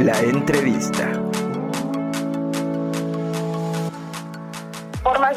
La entrevista.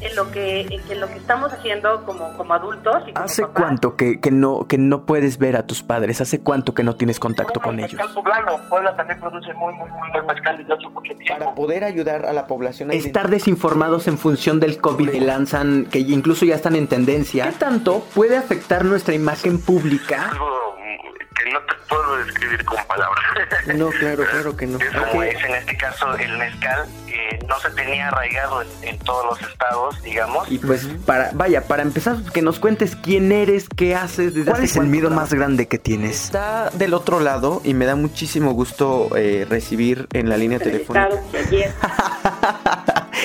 en lo que, en lo que estamos haciendo como, como adultos. Y como ¿Hace papás. cuánto que, que no, que no puedes ver a tus padres? ¿Hace cuánto que no tienes contacto con ellos? Poblano. Puebla también produce muy, muy, muy buen mezcal desde hace mucho tiempo. Para poder ayudar a la población a estar desinformados en función del COVID que lanzan, que incluso ya están en tendencia. ¿Qué tanto puede afectar nuestra imagen pública? Algo que no te puedo describir con palabras. No, claro, claro que no. Es como Ok. es en este caso el mezcal, no se tenía arraigado en, en todos los estados, digamos. Y pues para, vaya, para empezar, que nos cuentes quién eres, qué haces, desde ¿Cuál es el miedo más grande que tienes? Está del otro lado y me da muchísimo gusto eh, recibir en la línea telefónica.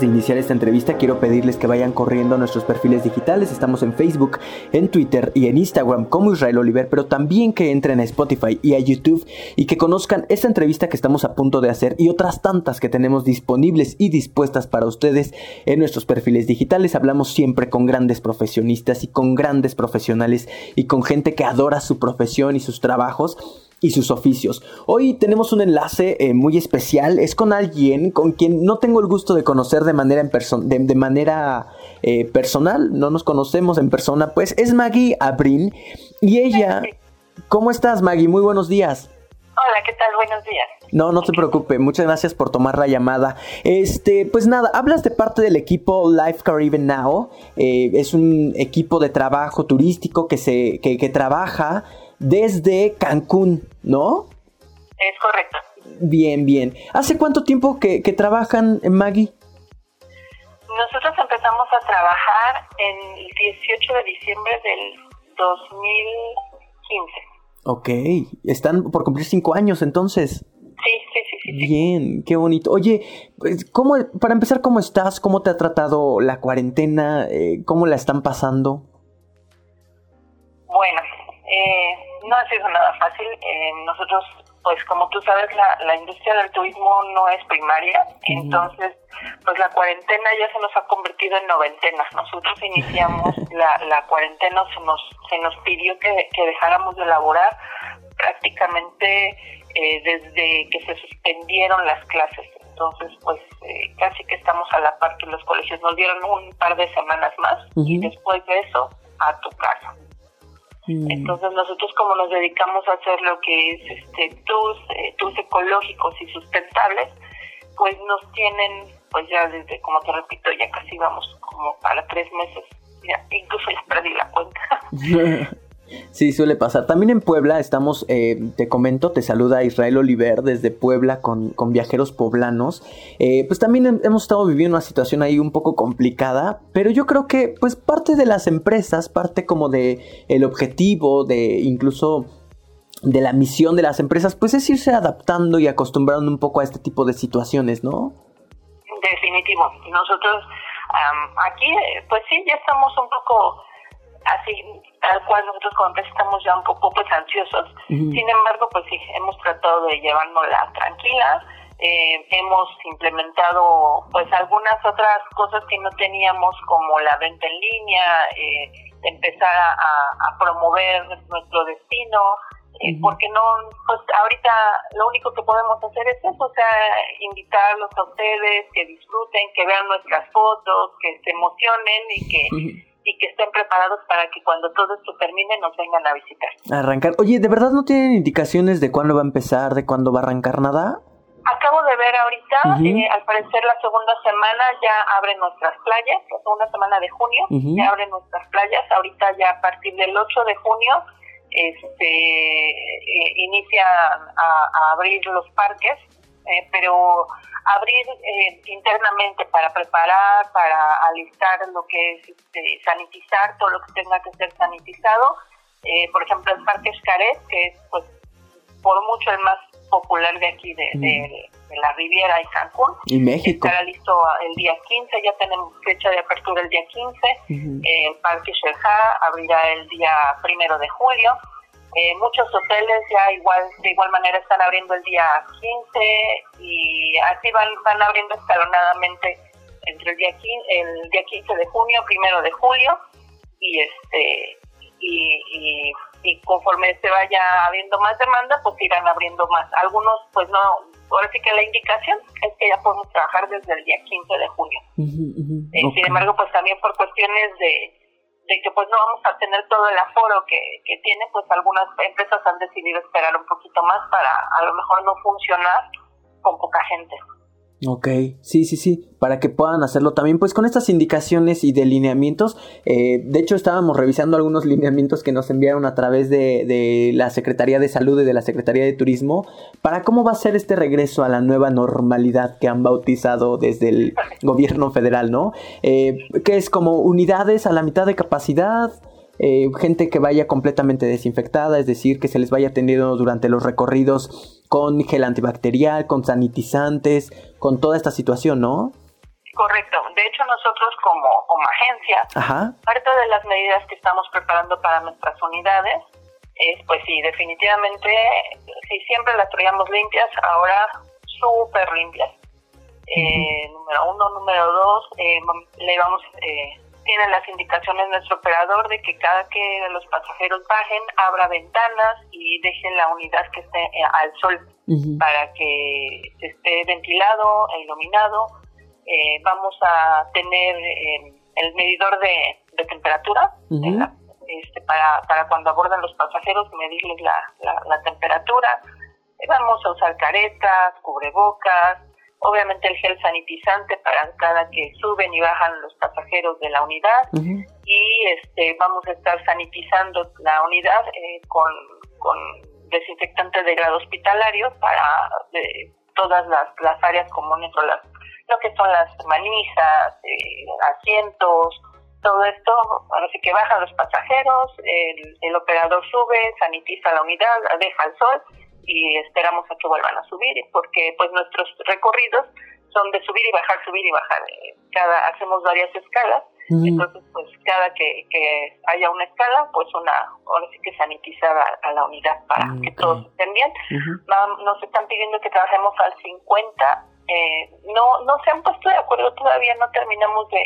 De iniciar esta entrevista quiero pedirles que vayan corriendo a nuestros perfiles digitales. Estamos en Facebook, en Twitter y en Instagram como Israel Oliver, pero también que entren a Spotify y a YouTube y que conozcan esta entrevista que estamos a punto de hacer y otras tantas que tenemos disponibles y dispuestas para ustedes en nuestros perfiles digitales. Hablamos siempre con grandes profesionistas y con grandes profesionales y con gente que adora su profesión y sus trabajos y sus oficios. Hoy tenemos un enlace eh, muy especial, es con alguien con quien no tengo el gusto de conocer de manera, en perso- de, de manera eh, personal, no nos conocemos en persona, pues es Maggie Abrin y ella... ¿Cómo estás Maggie? Muy buenos días. Hola, ¿qué tal? Buenos días. No, no te preocupes, muchas gracias por tomar la llamada. Este, pues nada, hablas de parte del equipo Life Caribbean Now. eh, es un equipo de trabajo turístico que se, que, que trabaja desde Cancún, ¿no? Es correcto. Bien, bien. ¿Hace cuánto tiempo que, que trabajan, Maggie? Nosotros empezamos a trabajar en el 18 de diciembre del 2015. Ok, están por cumplir cinco años entonces. Sí, sí, sí, sí. sí. Bien, qué bonito. Oye, pues, ¿cómo, para empezar, ¿cómo estás? ¿Cómo te ha tratado la cuarentena? Eh, ¿Cómo la están pasando? Bueno, eh, no ha sido nada fácil. Eh, nosotros, pues como tú sabes, la, la industria del turismo no es primaria, entonces, pues la cuarentena ya se nos ha convertido en noventena. Nosotros iniciamos la, la cuarentena, se nos, se nos pidió que, que dejáramos de laborar prácticamente eh, desde que se suspendieron las clases. Entonces, pues eh, casi que estamos a la par que los colegios nos dieron un par de semanas más y después de eso a tu casa. Mm. Entonces nosotros como nos dedicamos a hacer lo que es este tours, eh, tours ecológicos y sustentables, pues nos tienen, pues ya desde, como te repito, ya casi vamos como para tres meses, ya, incluso ya perdí la cuenta. Sí, suele pasar. También en Puebla estamos, eh, te comento, te saluda Israel Oliver desde Puebla con, con viajeros poblanos. Eh, pues también hemos estado viviendo una situación ahí un poco complicada, pero yo creo que pues parte de las empresas, parte como de el objetivo, de incluso de la misión de las empresas, pues es irse adaptando y acostumbrando un poco a este tipo de situaciones, ¿no? Definitivo. Nosotros aquí, pues sí, ya estamos un poco así, tal cual nosotros como empresa estamos ya un poco pues ansiosos. Sin embargo, pues sí, hemos tratado de llevárnosla tranquila. Eh, hemos implementado pues algunas otras cosas que no teníamos como la venta en línea, eh, empezar a, promover nuestro destino, eh, porque no, pues ahorita lo único que podemos hacer es eso, o sea, invitarlos a ustedes, que disfruten, que vean nuestras fotos, que se emocionen y que y que estén preparados para que cuando todo esto termine nos vengan a visitar. Arrancar. Oye, ¿de verdad no tienen indicaciones de cuándo va a empezar, de cuándo va a arrancar nada? Acabo de ver ahorita, eh, al parecer la segunda semana ya abren nuestras playas, la segunda semana de junio ya abren nuestras playas, ahorita ya a partir del 8 de junio este eh, inicia a, abrir los parques, eh, pero abrir eh, internamente para preparar, para alistar lo que es este, sanitizar, todo lo que tenga que ser sanitizado. Eh, por ejemplo, el Parque Xcaret, que es pues por mucho el más popular de aquí, de, de, la Riviera y Cancún. Y México. Estará listo el día 15, ya tenemos fecha de apertura el día 15. el Parque Shelha abrirá el día primero de julio. Eh, muchos hoteles ya igual de igual manera están abriendo el día 15 y así van van abriendo escalonadamente entre el día 15, el día 15 de junio, primero de julio y este y, y, conforme se vaya habiendo más demanda pues irán abriendo más. Algunos pues no, ahora sí que la indicación es que ya podemos trabajar desde el día 15 de junio. Eh, sin embargo pues también por cuestiones de de que pues no vamos a tener todo el aforo que, que tiene, pues algunas empresas han decidido esperar un poquito más para a lo mejor no funcionar con poca gente. Ok, sí, sí, sí, para que puedan hacerlo también, pues con estas indicaciones y delineamientos. Eh, de hecho, estábamos revisando algunos lineamientos que nos enviaron a través de, la Secretaría de Salud y de la Secretaría de Turismo para cómo va a ser este regreso a la nueva normalidad que han bautizado desde el gobierno federal, ¿no? Eh, que es como unidades a la mitad de capacidad, eh, gente que vaya completamente desinfectada, es decir, que se les vaya atendiendo durante los recorridos con gel antibacterial, con sanitizantes, con toda esta situación, ¿no? Correcto. De hecho, nosotros como, como agencia, parte de las medidas que estamos preparando para nuestras unidades es, pues sí, definitivamente, si siempre las traíamos limpias, ahora súper limpias. eh, número uno, número dos, eh, le vamos eh, tiene las indicaciones nuestro operador de que cada que los pasajeros bajen, abra ventanas y dejen la unidad que esté eh, al sol para que esté ventilado e iluminado. Eh, vamos a tener eh, el medidor de, temperatura este, para, para cuando abordan los pasajeros, medirles la, la temperatura. vamos a usar caretas, cubrebocas, obviamente el gel sanitizante para cada que suben y bajan los pasajeros de la unidad. Y este vamos a estar sanitizando la unidad eh, con, con desinfectante de grado hospitalario para todas las, las áreas comunes o las lo que son las manijas, eh, asientos, todo esto, ahora sí que bajan los pasajeros, el, el operador sube, sanitiza la unidad, deja el sol y esperamos a que vuelvan a subir porque pues nuestros recorridos son de subir y bajar, subir y bajar. Cada hacemos varias escalas, entonces pues cada que, que haya una escala, pues una ahora sí que sanitizar a, la unidad para que todos estén bien. nos están pidiendo que trabajemos al 50. Eh, no no se han puesto de acuerdo todavía, no terminamos de,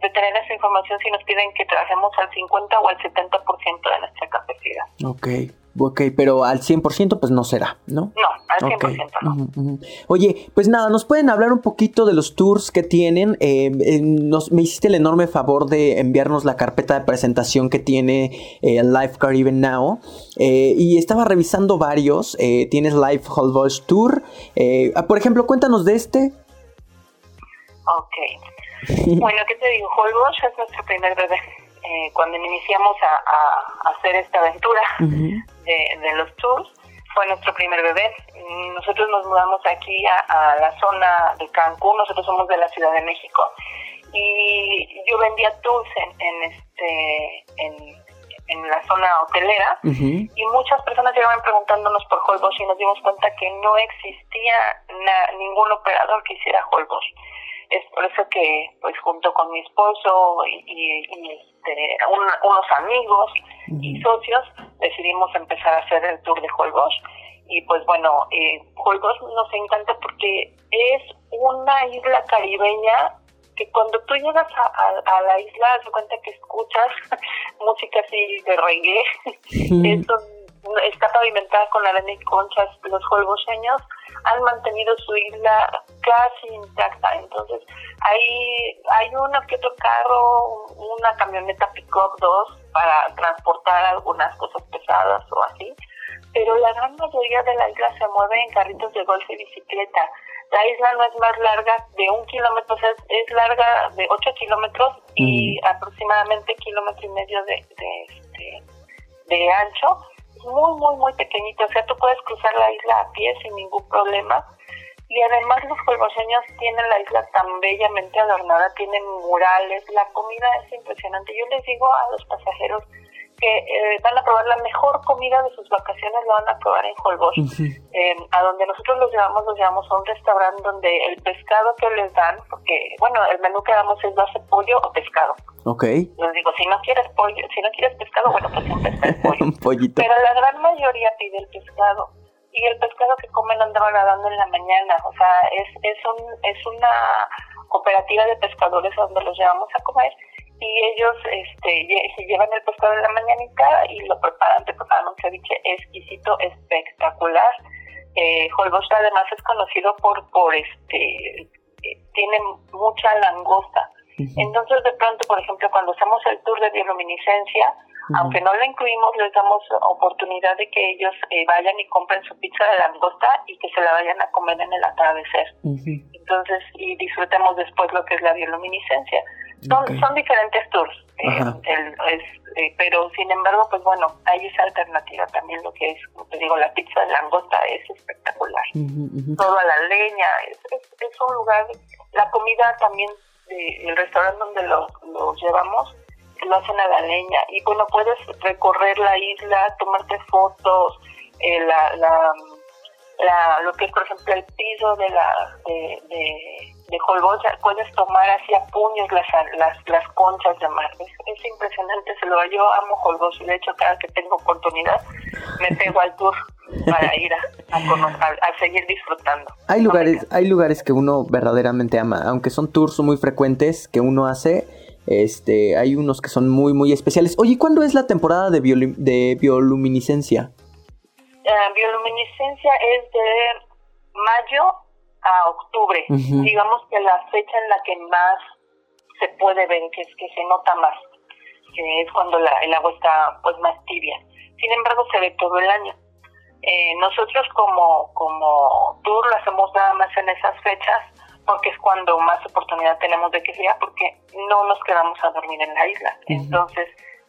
de tener esa información si nos piden que trabajemos al 50 o al 70% de nuestra capacidad. Ok. Ok, pero al 100% pues no será, ¿no? No, al 100% no. Oye, pues nada, ¿nos pueden hablar un poquito de los tours que tienen? Eh, nos, me hiciste el enorme favor de enviarnos la carpeta de presentación que tiene eh, Life Caribbean Now. Eh, y estaba revisando varios. tienes Life Holbox Tour. Ah, por ejemplo, cuéntanos de este. Ok. bueno, ¿qué te digo? Holbox es nuestro primer bebé. Eh, cuando iniciamos a, hacer esta aventura de, los tours, fue nuestro primer bebé. Nosotros nos mudamos aquí a, la zona de Cancún, nosotros somos de la Ciudad de México, y yo vendía tours en, en este en, la zona hotelera y muchas personas llegaban preguntándonos por Holbox y nos dimos cuenta que no existía ningún operador que hiciera Holbox. Es por eso que, pues, junto con mi esposo y, este, unos amigos y socios, decidimos empezar a hacer el tour de Holbox. Y pues bueno, eh, Holbox nos encanta porque es una isla caribeña que cuando tú llegas a, la isla, se cuenta que escuchas música así de reggae. Está pavimentada con arena y conchas. Los holboseños han mantenido su isla casi intacta. Entonces, hay, hay uno que otro carro, una camioneta pick-up 2 para transportar algunas cosas pesadas o así. Pero la gran mayoría de la isla se mueve en carritos de golf y bicicleta la isla no es más larga de un kilómetro, o sea, es, larga de 8 kilómetros y aproximadamente kilómetro y medio de, de, este, de ancho. Muy, muy, muy pequeñito, o sea, tú puedes cruzar la isla a pie sin ningún problema. Y además los colboseños tienen la isla tan bellamente adornada, tienen murales, la comida es impresionante. Yo les digo a los pasajeros, que eh, van a probar la mejor comida de sus vacaciones, lo van a probar en Holbox. Eh, a donde nosotros los llevamos, los llevamos a un restaurante donde el pescado que les dan, porque, bueno, el menú que damos es base pollo o pescado. Ok. Les digo, si no quieres pollo, si no quieres pescado, bueno, pues un pescado pollo. un pollito. Pero la gran mayoría pide el pescado. Y el pescado que comen andaba nadando en la mañana. O sea, es, es, un, es una cooperativa de pescadores donde los llevamos a comer y ellos este, se llevan el pescado en la mañanita y lo preparan, te preparan un ceviche exquisito, espectacular. Eh, además es conocido por, por este, eh, tiene mucha langosta. Entonces de pronto, por ejemplo, cuando hacemos el tour de bioluminiscencia, aunque no lo incluimos, les damos oportunidad de que ellos eh, vayan y compren su pizza de langosta y que se la vayan a comer en el atardecer. Entonces, y disfrutemos después lo que es la bioluminiscencia. Son, son diferentes tours, eh, eh, pero sin embargo, pues bueno, hay esa alternativa también, lo que es, como te digo, la pizza de langosta es espectacular. Todo a la leña, es, es, un lugar, la comida también, el restaurante donde lo, lo llevamos, lo hacen a la leña y bueno, puedes recorrer la isla, tomarte fotos, eh, la, la, la, lo que es por ejemplo el piso de la de, de de Holbox puedes tomar así a puños las, las, las conchas de mar. Es, impresionante, se lo yo amo Holbox y de hecho cada que tengo oportunidad me pego al tour para ir a, a, seguir disfrutando. Hay lugares, hay lugares que uno verdaderamente ama, aunque son tours muy frecuentes que uno hace. Este, hay unos que son muy, muy especiales. Oye, ¿cuándo es la temporada de, de bioluminiscencia? Uh, bioluminiscencia es de mayo a octubre. Digamos que la fecha en la que más se puede ver, que es que se nota más, que es cuando la, el agua está pues más tibia. Sin embargo, se ve todo el año. Eh, nosotros como, como tour lo hacemos nada más en esas fechas porque es cuando más oportunidad tenemos de que sea, porque no nos quedamos a dormir en la isla. Entonces,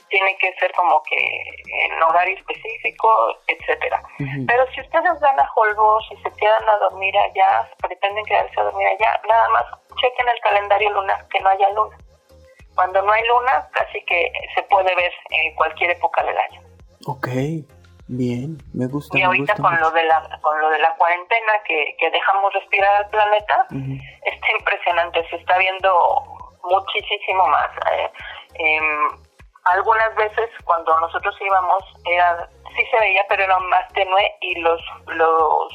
tiene que ser como que en horario específico, etcétera. Pero si ustedes van a Holbox y se quedan a dormir allá, pretenden quedarse a dormir allá, nada más chequen el calendario lunar que no haya luna. Cuando no hay luna, casi que se puede ver en cualquier época del año. Ok, bien, me gusta. Y ahorita con lo de la con lo de la cuarentena que, que dejamos respirar al planeta, está impresionante, se está viendo muchísimo más. Eh, em, algunas veces cuando nosotros íbamos era sí se veía pero era más tenue y los los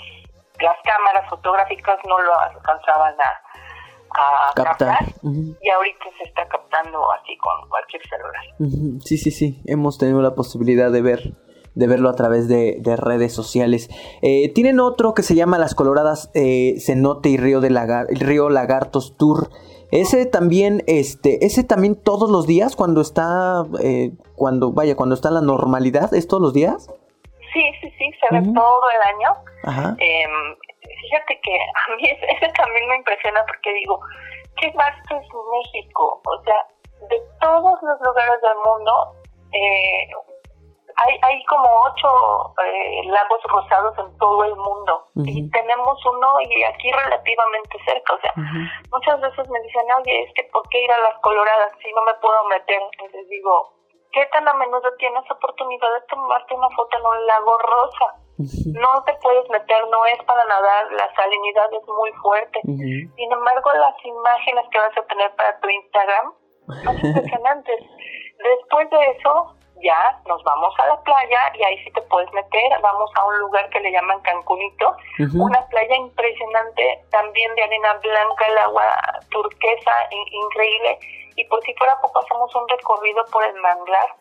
las cámaras fotográficas no lo alcanzaban a, captar, y ahorita se está captando así con cualquier celular. Sí sí sí. Hemos tenido la posibilidad de ver de verlo a través de, redes sociales. Eh, tienen otro que se llama Las Coloradas eh, Cenote y Río, de Lagar Río Lagartos Tour. Ese también, este, ese también todos los días cuando está, eh, cuando, vaya, cuando está la normalidad, ¿es todos los días? Sí, sí, sí, se ve todo el año. Eh, fíjate que a mí ese, también me impresiona porque digo, qué vasto es México. O sea, de todos los lugares del mundo, eh, hay, hay como ocho eh, lagos rosados en todo el mundo y tenemos uno y aquí relativamente cerca. O sea, muchas veces me dicen, oye, es que ¿por qué ir a las coloradas si no me puedo meter? Entonces digo, ¿qué tan a menudo tienes oportunidad de tomarte una foto en un lago rosa? No te puedes meter, no es para nadar, la salinidad es muy fuerte. Sin embargo, las imágenes que vas a tener para tu Instagram son impresionantes. Después de eso, ya nos vamos a la playa y ahí sí te puedes meter. Vamos a un lugar que le llaman Cancunito, una playa impresionante, también de arena blanca, el agua turquesa, increíble. Y por si fuera poco, hacemos un recorrido por el manglar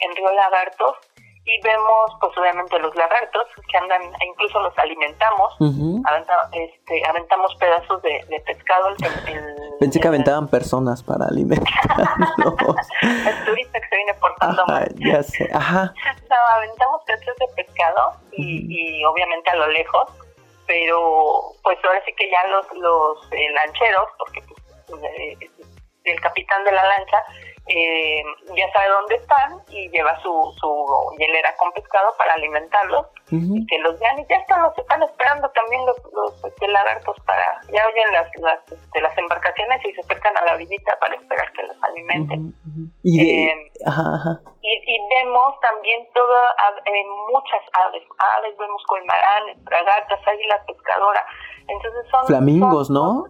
en Río Lagartos y vemos pues obviamente los lagartos que andan, incluso los alimentamos, este, aventamos pedazos de, pescado. El, Pensé que aventaban personas para alimentarlos. el turista que se viene portando mal. Ya sé, ajá. No, aventamos pedazos de pescado y, obviamente a lo lejos, pero pues ahora sí que ya los, los eh, lancheros, porque pues, eh, el capitán de la lancha eh, ya sabe dónde están y lleva su, su hielera con pescado para alimentarlos y que los vean y ya están, los están esperando también los, los este, lagartos para, ya oyen las, las, este, las embarcaciones y se acercan a la orillita para esperar que los alimenten. ¿Y, eh, Y, vemos también toda, eh, muchas aves, aves, vemos colmaranes, fragatas, águilas pescadoras, entonces son... Flamingos, ¿no?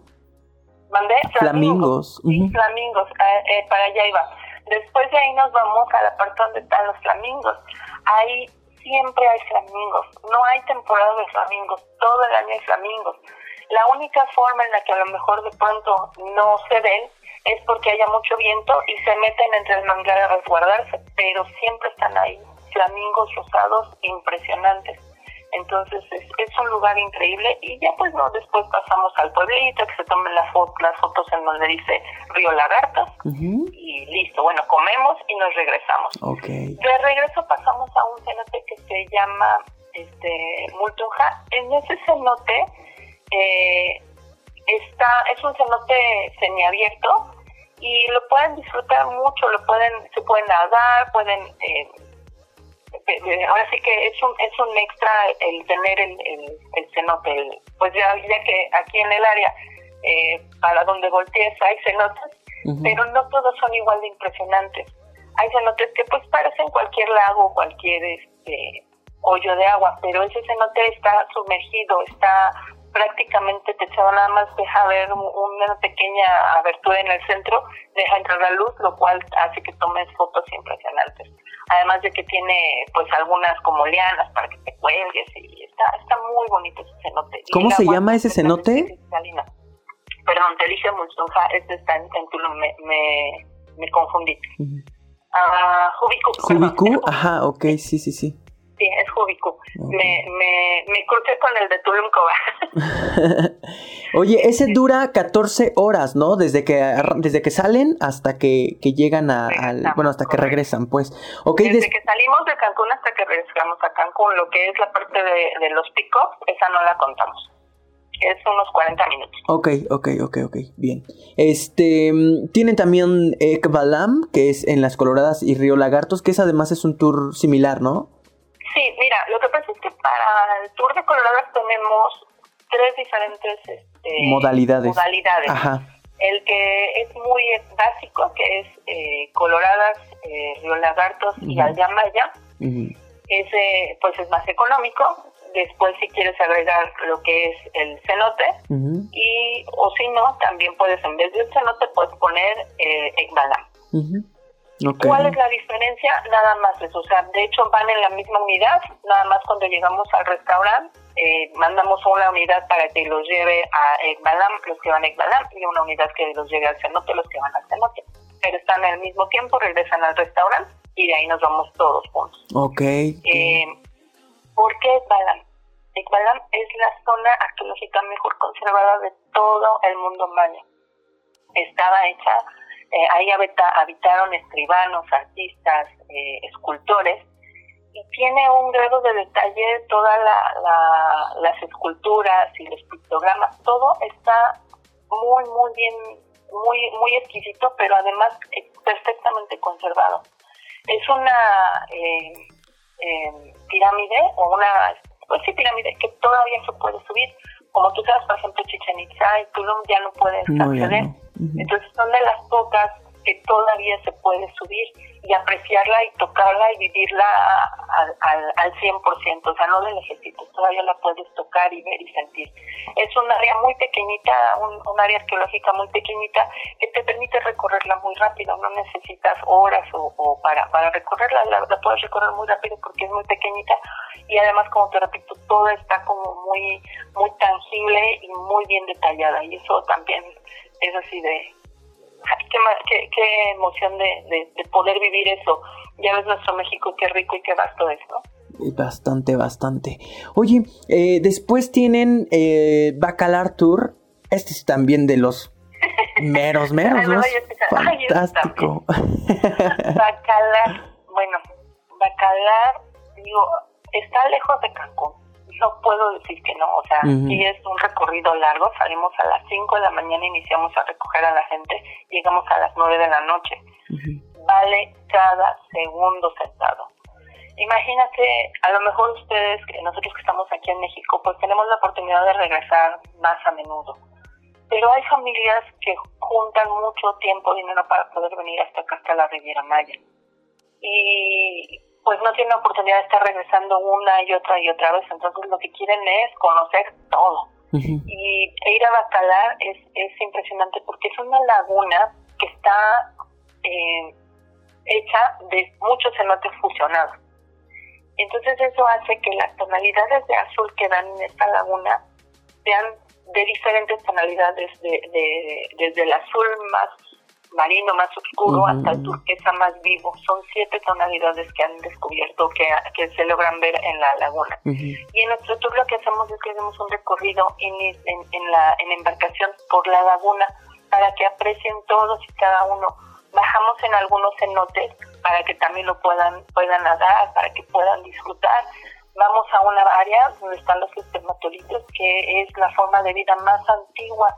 ¿Mandé? Flamingos. Flamingos, eh, eh, para allá iba. Después de ahí nos vamos a la parte donde están los flamingos. Ahí siempre hay flamingos. No hay temporada de flamingos. Todo el año hay flamingos. La única forma en la que a lo mejor de pronto no se ven es porque haya mucho viento y se meten entre el manglar a resguardarse, pero siempre están ahí. Flamingos rosados impresionantes. Entonces es, un lugar increíble y ya pues no, después pasamos al pueblito, que se tomen las, las fotos en donde dice Río Lagartos y listo, bueno, comemos y nos regresamos. Okay. De regreso pasamos a un cenote que se llama este Multunja. En ese cenote eh, está, es un cenote semiabierto y lo pueden disfrutar mucho, lo pueden, se pueden nadar, pueden... Eh, ahora sí que es un, es un extra el tener el, el, cenote, pues ya, ya que aquí en el área, eh, para donde voltees hay cenotes, pero no todos son igual de impresionantes. Hay cenotes que pues parecen cualquier lago, cualquier este hoyo de agua, pero ese cenote está sumergido, está prácticamente techado, nada más deja ver una pequeña abertura en el centro, deja entrar la luz, lo cual hace que tomes fotos impresionantes además de que tiene pues algunas como lianas para que te cuelgues y está, está muy bonito ese cenote. ¿Cómo se llama ese cenote? Perdón, te dije Mulsunja, este está en, Tulum, me, me, me confundí. Ah, Jubicu. ajá, ok, sí, sí, sí. Sí, es Jubicu. Me, me, me crucé con el de Tulum Oye, ese dura 14 horas, ¿no? Desde que desde que salen hasta que, que llegan a, al, bueno, hasta que regresan, pues. Okay, desde que salimos de Cancún hasta que regresamos a Cancún, lo que es la parte de, de los picos, esa no la contamos. Es unos 40 minutos. Ok, ok, ok, ok, bien. Este, tienen también Ekbalam, que es en las Coloradas y Río Lagartos, que es además es un tour similar, ¿no? Sí, mira, lo que pasa es que para el Tour de Coloradas tenemos tres diferentes este, modalidades. modalidades. El que es muy básico, que es eh, Coloradas, eh, Río Lagartos y Allamaya. Ese pues es más económico. Después si quieres agregar lo que es el cenote y o si no, también puedes en vez del cenote puedes poner eh, ¿Cuál es la diferencia? Nada más eso, o sea, de hecho van en la misma unidad, nada más cuando llegamos al restaurante eh, mandamos una unidad para que los lleve a Ekbalam, los que van a Ekbalam, y una unidad que los lleve al cenote, los que van al cenote. Pero están al mismo tiempo, regresan al restaurante y de ahí nos vamos todos juntos. Ok. Eh, ¿Por qué Ekbalam? Ekbalam es la zona arqueológica mejor conservada de todo el mundo maya. Estaba hecha eh, ahí habitaron escribanos, artistas, eh, escultores, y tiene un grado de detalle todas las esculturas y los pictogramas, todo está muy, muy bien muy, muy exquisito, pero además perfectamente conservado. Es una eh, eh, pirámide o una, pues sí, pirámide que todavía se puede subir. Como tú sabes, por ejemplo, Chichen Itza y Tulum ya no puedes acceder. Entonces son de las pocas que todavía se puede subir y apreciarla y tocarla y vivirla al, al, 100%, o sea, no la necesitas, todavía la puedes tocar y ver y sentir. Es un área muy pequeñita, un, área arqueológica muy pequeñita que te permite recorrerla muy rápido, no necesitas horas o, para, para recorrerla, la, la, puedes recorrer muy rápido porque es muy pequeñita y además, como te repito, todo está como muy, muy tangible y muy bien detallada y eso también es así de qué, qué, emoción de, poder vivir eso. Ya ves nuestro México, qué rico y qué vasto es, ¿no? Bastante, bastante. Oye, eh, después tienen eh, Bacalar Tour. Este es también de los meros, meros, ¿no? Fantástico. Bacalar, bueno, Bacalar, digo, está lejos de Cancún no puedo decir que no, o sea, sí es un recorrido largo, salimos a las 5 de la mañana, iniciamos a recoger a la gente, llegamos a las 9 de la noche. Vale cada segundo sentado. Imagínate, a lo mejor ustedes, nosotros que estamos aquí en México, pues tenemos la oportunidad de regresar más a menudo. Pero hay familias que juntan mucho tiempo, dinero para poder venir hasta acá, hasta la Riviera Maya. Y pues no tienen la oportunidad de estar regresando una y otra y otra vez, entonces lo que quieren es conocer todo. Y ir a Bacalar es, es impresionante porque es una laguna que está eh, hecha de muchos cenotes fusionados. Entonces eso hace que las tonalidades de azul que dan en esta laguna sean de diferentes tonalidades, de, de, desde el azul más marino más oscuro hasta el turquesa más vivo. Son siete tonalidades que han descubierto que, que se logran ver en la laguna. Y en nuestro tour lo que hacemos es que hacemos un recorrido en, en, la, en embarcación por la laguna para que aprecien todos y cada uno. Bajamos en algunos cenotes para que también lo puedan, puedan nadar, para que puedan disfrutar. Vamos a una área donde están los espermatolitos, que es la forma de vida más antigua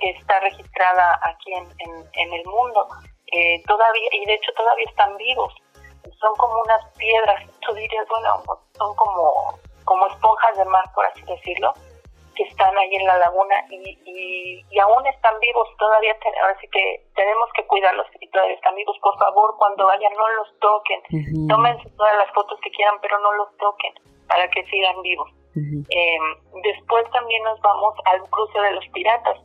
que está registrada aquí en, en, el mundo. Eh, todavía, y de hecho todavía están vivos. Son como unas piedras, tú dirías, bueno, son como, como esponjas de mar, por así decirlo, que están ahí en la laguna y, y, aún están vivos, todavía ahora sí que tenemos que cuidarlos y todavía están vivos. Por favor, cuando vayan no los toquen, tómense todas las fotos que quieran, pero no los toquen para que sigan vivos. Eh, después también nos vamos al cruce de los piratas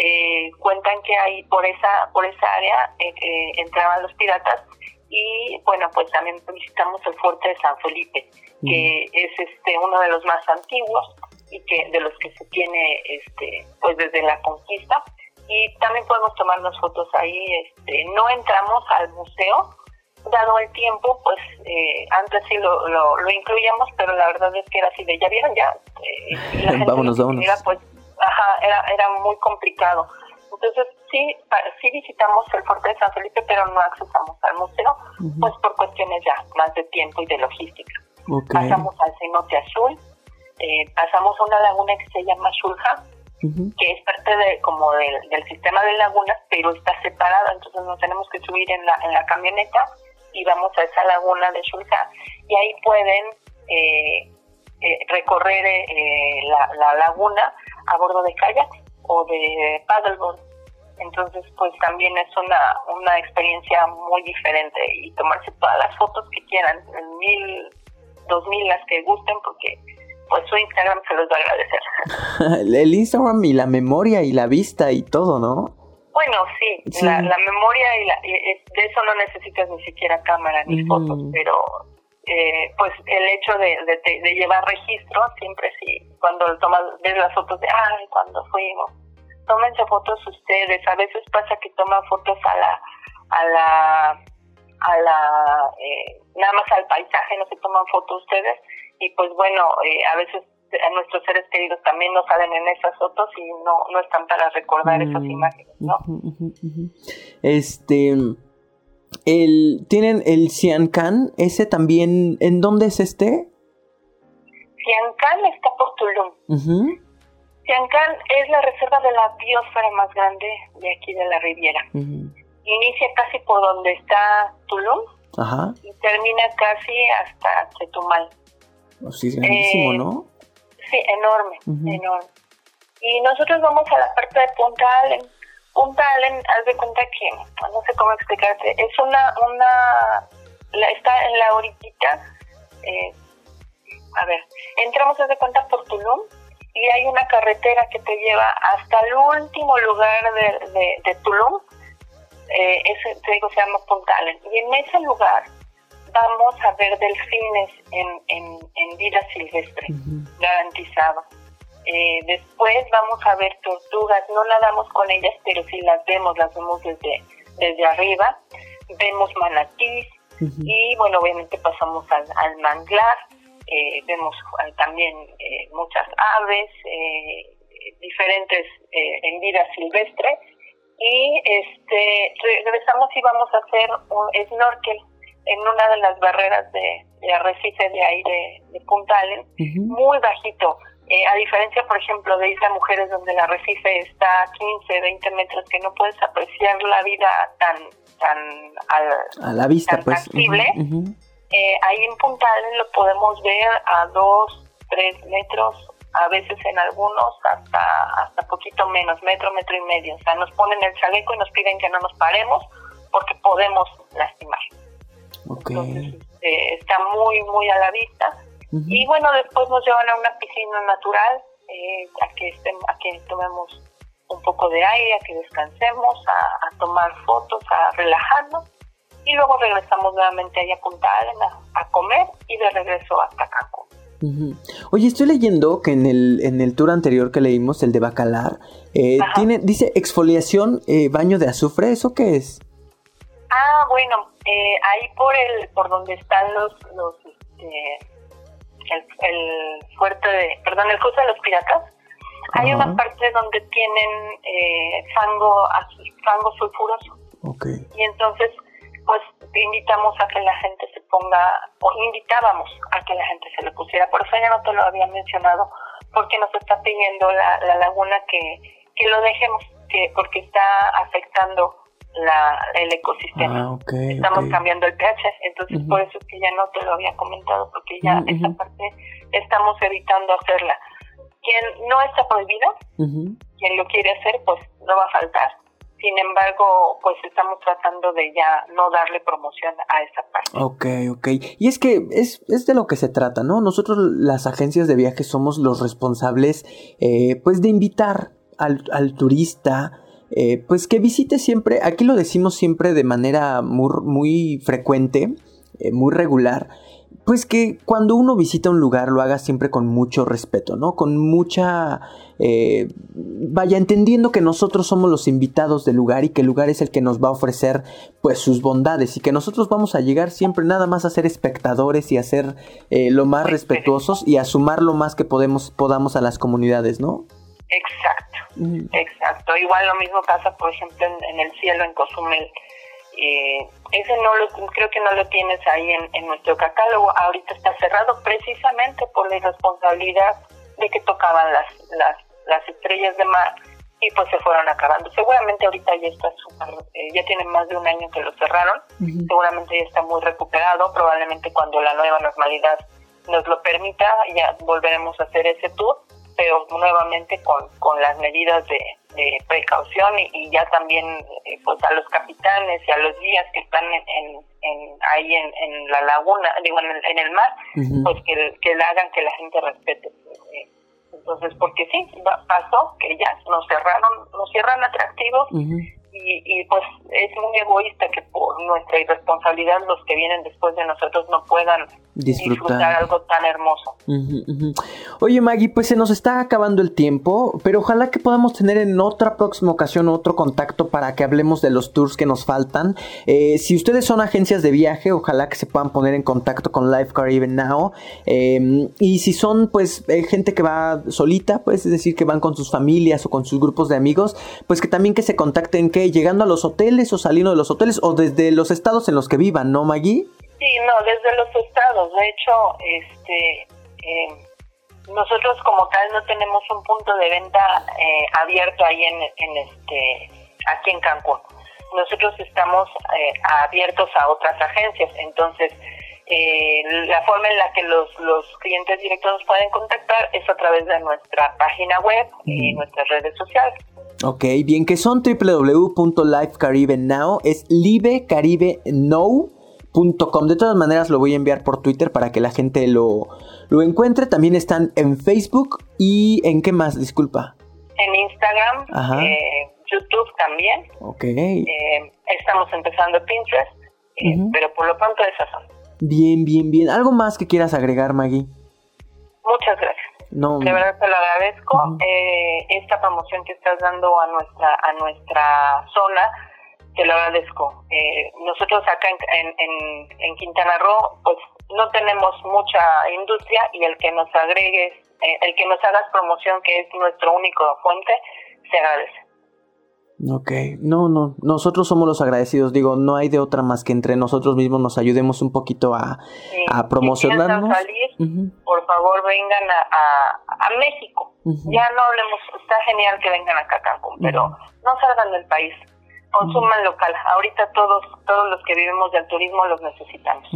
eh, cuentan que ahí por esa por esa área eh, eh, entraban los piratas y bueno pues también visitamos el fuerte de San Felipe que es este uno de los más antiguos y que de los que se tiene este pues desde la conquista. Y también podemos tomarnos fotos ahí este no entramos al museo dado el tiempo pues antes sí lo, lo, incluíamos pero la verdad es que era así de ya vieron ya vámonos vámonos pues ajá, era, era muy complicado. Entonces sí, sí visitamos el fuerte de San Felipe, pero no accesamos al museo, pues por cuestiones ya más de tiempo y de logística. Pasamos al cenote azul, eh, pasamos a una laguna que se llama Shulja, que es parte de como del, del, sistema de lagunas, pero está separada, entonces nos tenemos que subir en la, en la camioneta y vamos a esa laguna de Shulja y ahí pueden eh, eh, recorrer la, la laguna a bordo de kayak o de paddleboard. Entonces, pues también es una, una experiencia muy diferente y tomarse todas las fotos que quieran, mil, dos mil, las que gusten, porque pues su Instagram se los va a agradecer. El Instagram y la memoria y la vista y todo, ¿no? Bueno, sí, La, la, memoria y, la, de eso no necesitas ni siquiera cámara ni fotos, pero eh, pues el hecho de, de, llevar registro, siempre sí, cuando tomas, ves las fotos de, ay, cuando fuimos, tómense fotos ustedes, a veces pasa que toman fotos a la, a la, a la, eh, nada más al paisaje, no se toman fotos ustedes, y pues bueno, eh, a veces a nuestros seres queridos también no salen en esas fotos y no, no están para recordar esas mm, imágenes, ¿no? Este el, tienen el Ciancán, ese también, ¿en dónde es este? Ciancán está por Tulum. Siancán es la reserva de la biosfera más grande de aquí de la Riviera. Inicia casi por donde está Tulum y termina casi hasta Chetumal. Oh, sí, es grandísimo, Eh, ¿no? Sí, enorme, enorme. Y nosotros vamos a la parte de Punta Allen. Punta Allen, haz de cuenta que, no sé cómo explicarte, es una, una, la, está en la orillita, eh, a ver, entramos, haz de cuenta, por Tulum y hay una carretera que te lleva hasta el último lugar de, de, de Tulum, eh, ese, te digo, se llama Punta Allen. Y en ese lugar vamos a ver delfines en, en, en vida silvestre, garantizado. Eh, después vamos a ver tortugas, no nadamos con ellas, pero sí las vemos, las vemos desde, desde arriba. Vemos manatís y, bueno, obviamente pasamos al, al manglar. Eh, vemos eh, también eh, muchas aves, diferentes en vida silvestre. Y este regresamos y vamos a hacer un snorkel en una de las barreras de, de arrecife de ahí de, de Punta Allen, muy bajito. Eh, a diferencia, por ejemplo, de Isla Mujeres, donde el arrecife está a 15, 20 metros, que no puedes apreciar la vida tan tan al- A la vista, tan pues. tangible, eh, ahí en Punta Allen lo podemos ver a 2, 3 metros, a veces en algunos hasta hasta poquito menos, metro, metro y medio. O sea, nos ponen el chaleco y nos piden que no nos paremos porque podemos lastimar. Ok. Entonces, eh, está muy, muy a la vista. Y bueno, después nos llevan a una piscina natural, eh, a, que estemos, a que tomemos un poco de aire, a que descansemos, a, a tomar fotos, a relajarnos. Y luego regresamos nuevamente ahí a Punta Allen a, comer y de regreso hasta Cancún. Oye, estoy leyendo que en el, en el tour anterior que leímos, el de Bacalar, eh, tiene, dice exfoliación, eh, baño de azufre, ¿eso qué es? Ah, bueno, eh, ahí por el por donde están los los este, el, el fuerte de, perdón, el cruce de los piratas, hay una parte donde tienen eh, fango fango sulfuroso. Y entonces pues invitamos a que la gente se ponga o invitábamos a que la gente se le pusiera, por eso ya no te lo había mencionado porque nos está pidiendo la, la laguna que, que lo dejemos, que porque está afectando la, el ecosistema. Ah. Estamos cambiando el pH, entonces por eso es que ya no te lo había comentado, porque ya Ujú, esa parte estamos evitando hacerla. Quien no está prohibido, quien lo quiere hacer, pues no va a faltar. Sin embargo, pues estamos tratando de ya no darle promoción a esa parte. Ok, ok. Y es que es, es de lo que se trata, ¿no? Nosotros las agencias de viajes somos los responsables, eh, pues, de invitar al, al turista, eh, pues, que visite siempre, aquí lo decimos siempre de manera muy, muy frecuente, eh, muy regular, pues que cuando uno visita un lugar lo haga siempre con mucho respeto, ¿no? Con mucha... eh, vaya entendiendo que nosotros somos los invitados del lugar y que el lugar es el que nos va a ofrecer pues sus bondades y que nosotros vamos a llegar siempre nada más a ser espectadores y a ser eh, lo más respetuosos y a sumar lo más que podemos, podamos a las comunidades, ¿no? Exacto, exacto. Igual lo mismo pasa, por ejemplo, en, en el cielo, en Cozumel. Eh, ese no lo, creo que no lo tienes ahí en, en nuestro catálogo. Ahorita está cerrado precisamente por la irresponsabilidad de que tocaban las, las, las estrellas de mar y pues se fueron acabando. Seguramente ahorita ya está súper, eh, ya tiene más de un año que lo cerraron. Seguramente ya está muy recuperado. Probablemente cuando la nueva normalidad nos lo permita, ya volveremos a hacer ese tour, pero nuevamente con, con las medidas de, de precaución y, y ya también eh, pues a los capitanes y a los guías que están en, en, en- ahí en, en la laguna, digo en el, en el mar, pues que, que le hagan que la gente respete. eh, Entonces, porque sí, pasó que ya nos cerraron, nos cierran atractivos. Y, y pues es muy egoísta que por nuestra irresponsabilidad los que vienen después de nosotros no puedan disfrutar, Disfrutar. algo tan hermoso. Oye Maggie, pues se nos está acabando el tiempo, pero ojalá que podamos tener en otra próxima ocasión otro contacto para que hablemos de los tours que nos faltan. Eh, si ustedes son agencias de viaje, ojalá que se puedan poner en contacto con Life Caribbean Now. Eh, y si son pues eh, gente que va solita, pues es decir, que van con sus familias o con sus grupos de amigos, pues que también que se contacten, que llegando a los hoteles o saliendo de los hoteles o desde los estados en los que vivan, ¿no Maggie? Sí, no, desde los estados. De hecho, este, eh, nosotros como tal no tenemos un punto de venta eh, abierto ahí en, en este aquí en Cancún. Nosotros estamos eh, abiertos a otras agencias, entonces eh, la forma en la que los, los clientes directos nos pueden contactar es a través de nuestra página web y nuestras redes sociales. Ok, bien, que son www.lifecaribenow, es livecaribenow.com. De todas maneras lo voy a enviar por Twitter para que la gente lo, lo encuentre. También están en Facebook y en qué más, disculpa. En Instagram, eh, YouTube también. Ok. Eh, estamos empezando Pinterest, eh, pero por lo pronto esas son. Bien, bien, bien. ¿Algo más que quieras agregar, Maggie? Muchas gracias. No. De verdad te lo agradezco. eh, esta promoción que estás dando a nuestra a nuestra zona, te lo agradezco. Eh, nosotros acá en, en, en, Quintana Roo, pues no tenemos mucha industria y el que nos agregues, eh, el que nos hagas promoción, que es nuestro único fuente, se agradece. Ok, no, no, nosotros somos los agradecidos, digo, no hay de otra más que entre nosotros mismos nos ayudemos un poquito a, Sí, a promocionarnos. Si salir, por favor vengan a, a, a México. Ya no hablemos, está genial que vengan acá a Cancún, pero no salgan del país. Consuman local. Ahorita todos todos los que vivimos del turismo los necesitamos.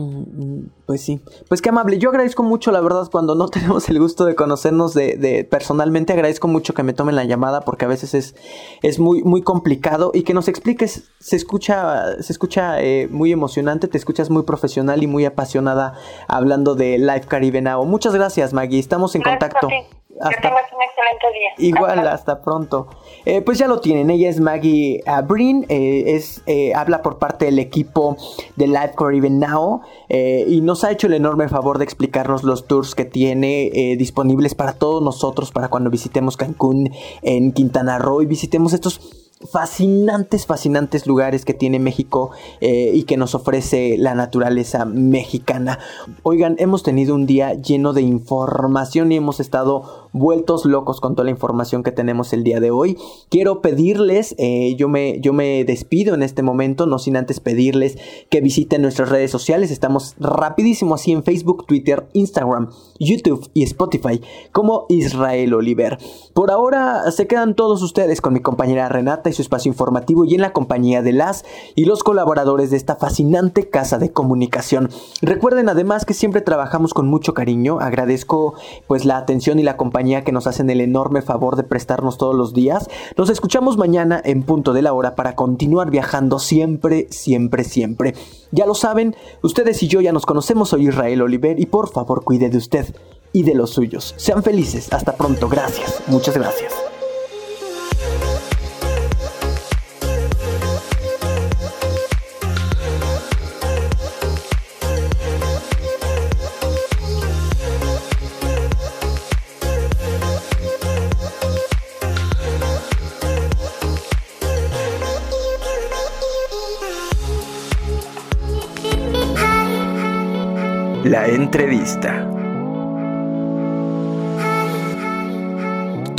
Pues sí, pues qué amable. Yo agradezco mucho, la verdad, cuando no tenemos el gusto de conocernos de, de personalmente, agradezco mucho que me tomen la llamada porque a veces es, es muy, muy complicado y que nos expliques. Se escucha, se escucha eh, muy emocionante, te escuchas muy profesional y muy apasionada hablando de Life Caribe Now. Muchas gracias, Maggie. Estamos en Gracias contacto. Que tengas un excelente día. Igual, Hasta- hasta pronto. Eh, pues ya lo tienen, ella es Maggie uh, Breen, eh, es, eh, habla por parte del equipo de Live Caribbean Now eh, y nos ha hecho el enorme favor de explicarnos los tours que tiene eh, disponibles para todos nosotros para cuando visitemos Cancún en Quintana Roo y visitemos estos fascinantes, fascinantes lugares que tiene México eh, y que nos ofrece la naturaleza mexicana. Oigan, hemos tenido un día lleno de información y hemos estado vueltos locos con toda la información que tenemos el día de hoy. Quiero pedirles, eh, yo, me, yo me despido en este momento, no sin antes pedirles que visiten nuestras redes sociales. Estamos rapidísimo así en Facebook, Twitter, Instagram, YouTube y Spotify como Israel Oliver. Por ahora se quedan todos ustedes con mi compañera Renata y su espacio informativo y en la compañía de las y los colaboradores de esta fascinante casa de comunicación. Recuerden además que siempre trabajamos con mucho cariño. Agradezco pues la atención y la compañía que nos hacen el enorme favor de prestarnos todos los días. Nos escuchamos mañana en punto de la hora para continuar viajando siempre, siempre, siempre. Ya lo saben, ustedes y yo ya nos conocemos, soy Israel Oliver y por favor cuide de usted y de los suyos. Sean felices, hasta pronto, gracias, muchas gracias. La entrevista.